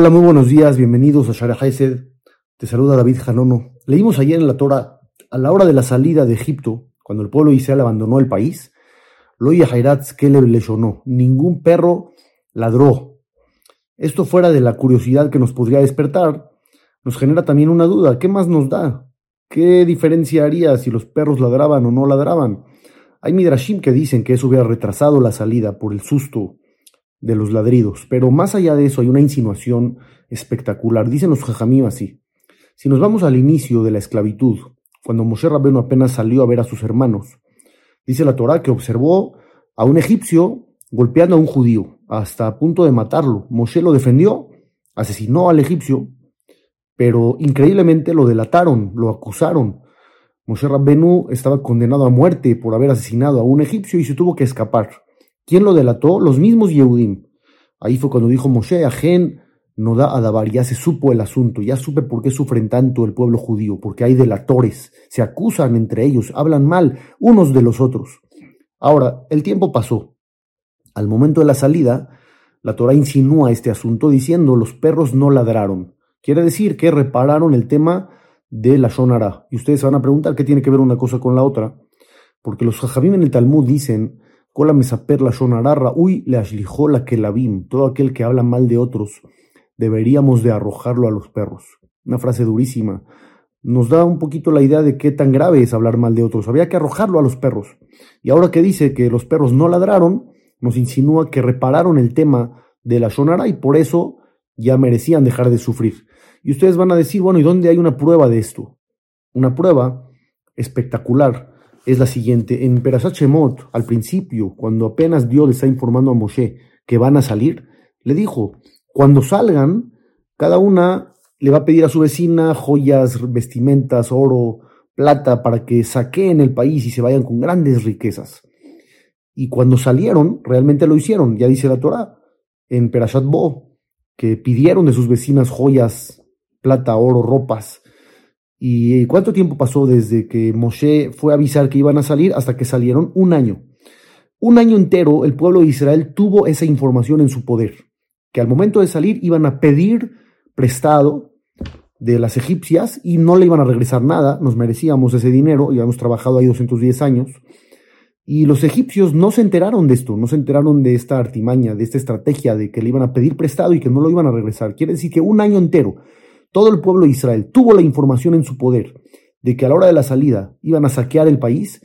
Hola, muy buenos días, bienvenidos a Shara Haesed. Te saluda David Janono. Leímos ayer en la Torah, a la hora de la salida de Egipto, cuando el pueblo Israel abandonó el país, lo Hairatz Keleb leyonó, ningún perro ladró. Esto fuera de la curiosidad que nos podría despertar, nos genera también una duda. ¿Qué más nos da? ¿Qué diferencia haría si los perros ladraban o no ladraban? Hay midrashim que dicen que eso hubiera retrasado la salida por el susto de los ladridos, pero más allá de eso hay una insinuación espectacular. Dicen los jajamim así. Si nos vamos al inicio de la esclavitud, cuando Moshe Rabbeinu apenas salió a ver a sus hermanos, dice la Torá que observó a un egipcio golpeando a un judío, hasta a punto de matarlo. Moshe lo defendió, asesinó al egipcio, pero increíblemente lo delataron, lo acusaron. Moshe Rabbenu estaba condenado a muerte por haber asesinado a un egipcio y se tuvo que escapar. ¿Quién lo delató? Los mismos Yehudim. Ahí fue cuando dijo Moshe, Ajen no da Adabar, ya se supo el asunto, ya supe por qué sufren tanto el pueblo judío, porque hay delatores, se acusan entre ellos, hablan mal unos de los otros. Ahora, el tiempo pasó. Al momento de la salida, la Torah insinúa este asunto diciendo los perros no ladraron. Quiere decir que repararon el tema de la Shonara. Y ustedes se van a preguntar qué tiene que ver una cosa con la otra. Porque los Jajamim en el Talmud dicen, Kola mesaper la Shonara, uy le ashlijó la kelabim, todo aquel que habla mal de otros, deberíamos de arrojarlo a los perros. Una frase durísima. Nos da un poquito la idea de qué tan grave es hablar mal de otros. Había que arrojarlo a los perros. Y ahora que dice que los perros no ladraron, nos insinúa que repararon el tema de la Shonara y por eso ya merecían dejar de sufrir. Y ustedes van a decir, bueno, ¿y dónde hay una prueba de esto? Una prueba espectacular es la siguiente. En Perashat Shemot, al principio, cuando apenas Dios le está informando a Moshe que van a salir, le dijo, cuando salgan, cada una le va a pedir a su vecina joyas, vestimentas, oro, plata, para que saqueen el país y se vayan con grandes riquezas. Y cuando salieron, realmente lo hicieron, ya dice la Torah, en Perashat Bo, que pidieron de sus vecinas joyas, plata, oro, ropas. ¿Y cuánto tiempo pasó desde que Moshe fue a avisar que iban a salir hasta que salieron? Un año. Un año entero el pueblo de Israel tuvo esa información en su poder, que al momento de salir iban a pedir prestado de las egipcias y no le iban a regresar nada, nos merecíamos ese dinero, y habíamos trabajado ahí 210 años, y los egipcios no se enteraron de esto, no se enteraron de esta artimaña, de esta estrategia de que le iban a pedir prestado y que no lo iban a regresar. Quiere decir que un año entero todo el pueblo de Israel tuvo la información en su poder de que a la hora de la salida iban a saquear el país,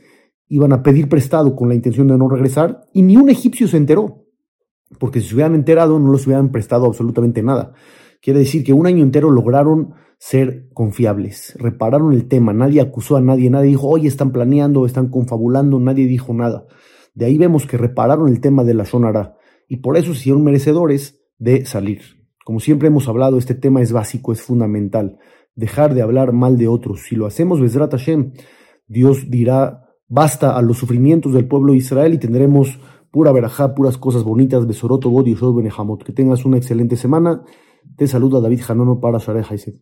iban a pedir prestado con la intención de no regresar, y ni un egipcio se enteró, porque si se hubieran enterado no les hubieran prestado absolutamente nada. Quiere decir que un año entero lograron ser confiables, repararon el tema, nadie acusó a nadie, nadie dijo, oye, están planeando, están confabulando, nadie dijo nada. De ahí vemos que repararon el tema de la Shonara y por eso se hicieron merecedores de salir. Como siempre hemos hablado, este tema es básico, es fundamental. Dejar de hablar mal de otros. Si lo hacemos, Besrat Hashem, Dios dirá basta a los sufrimientos del pueblo de Israel y tendremos pura verajá, puras cosas bonitas. Besoroto, God y Que tengas una excelente semana. Te saluda David Janono para Share Haiset.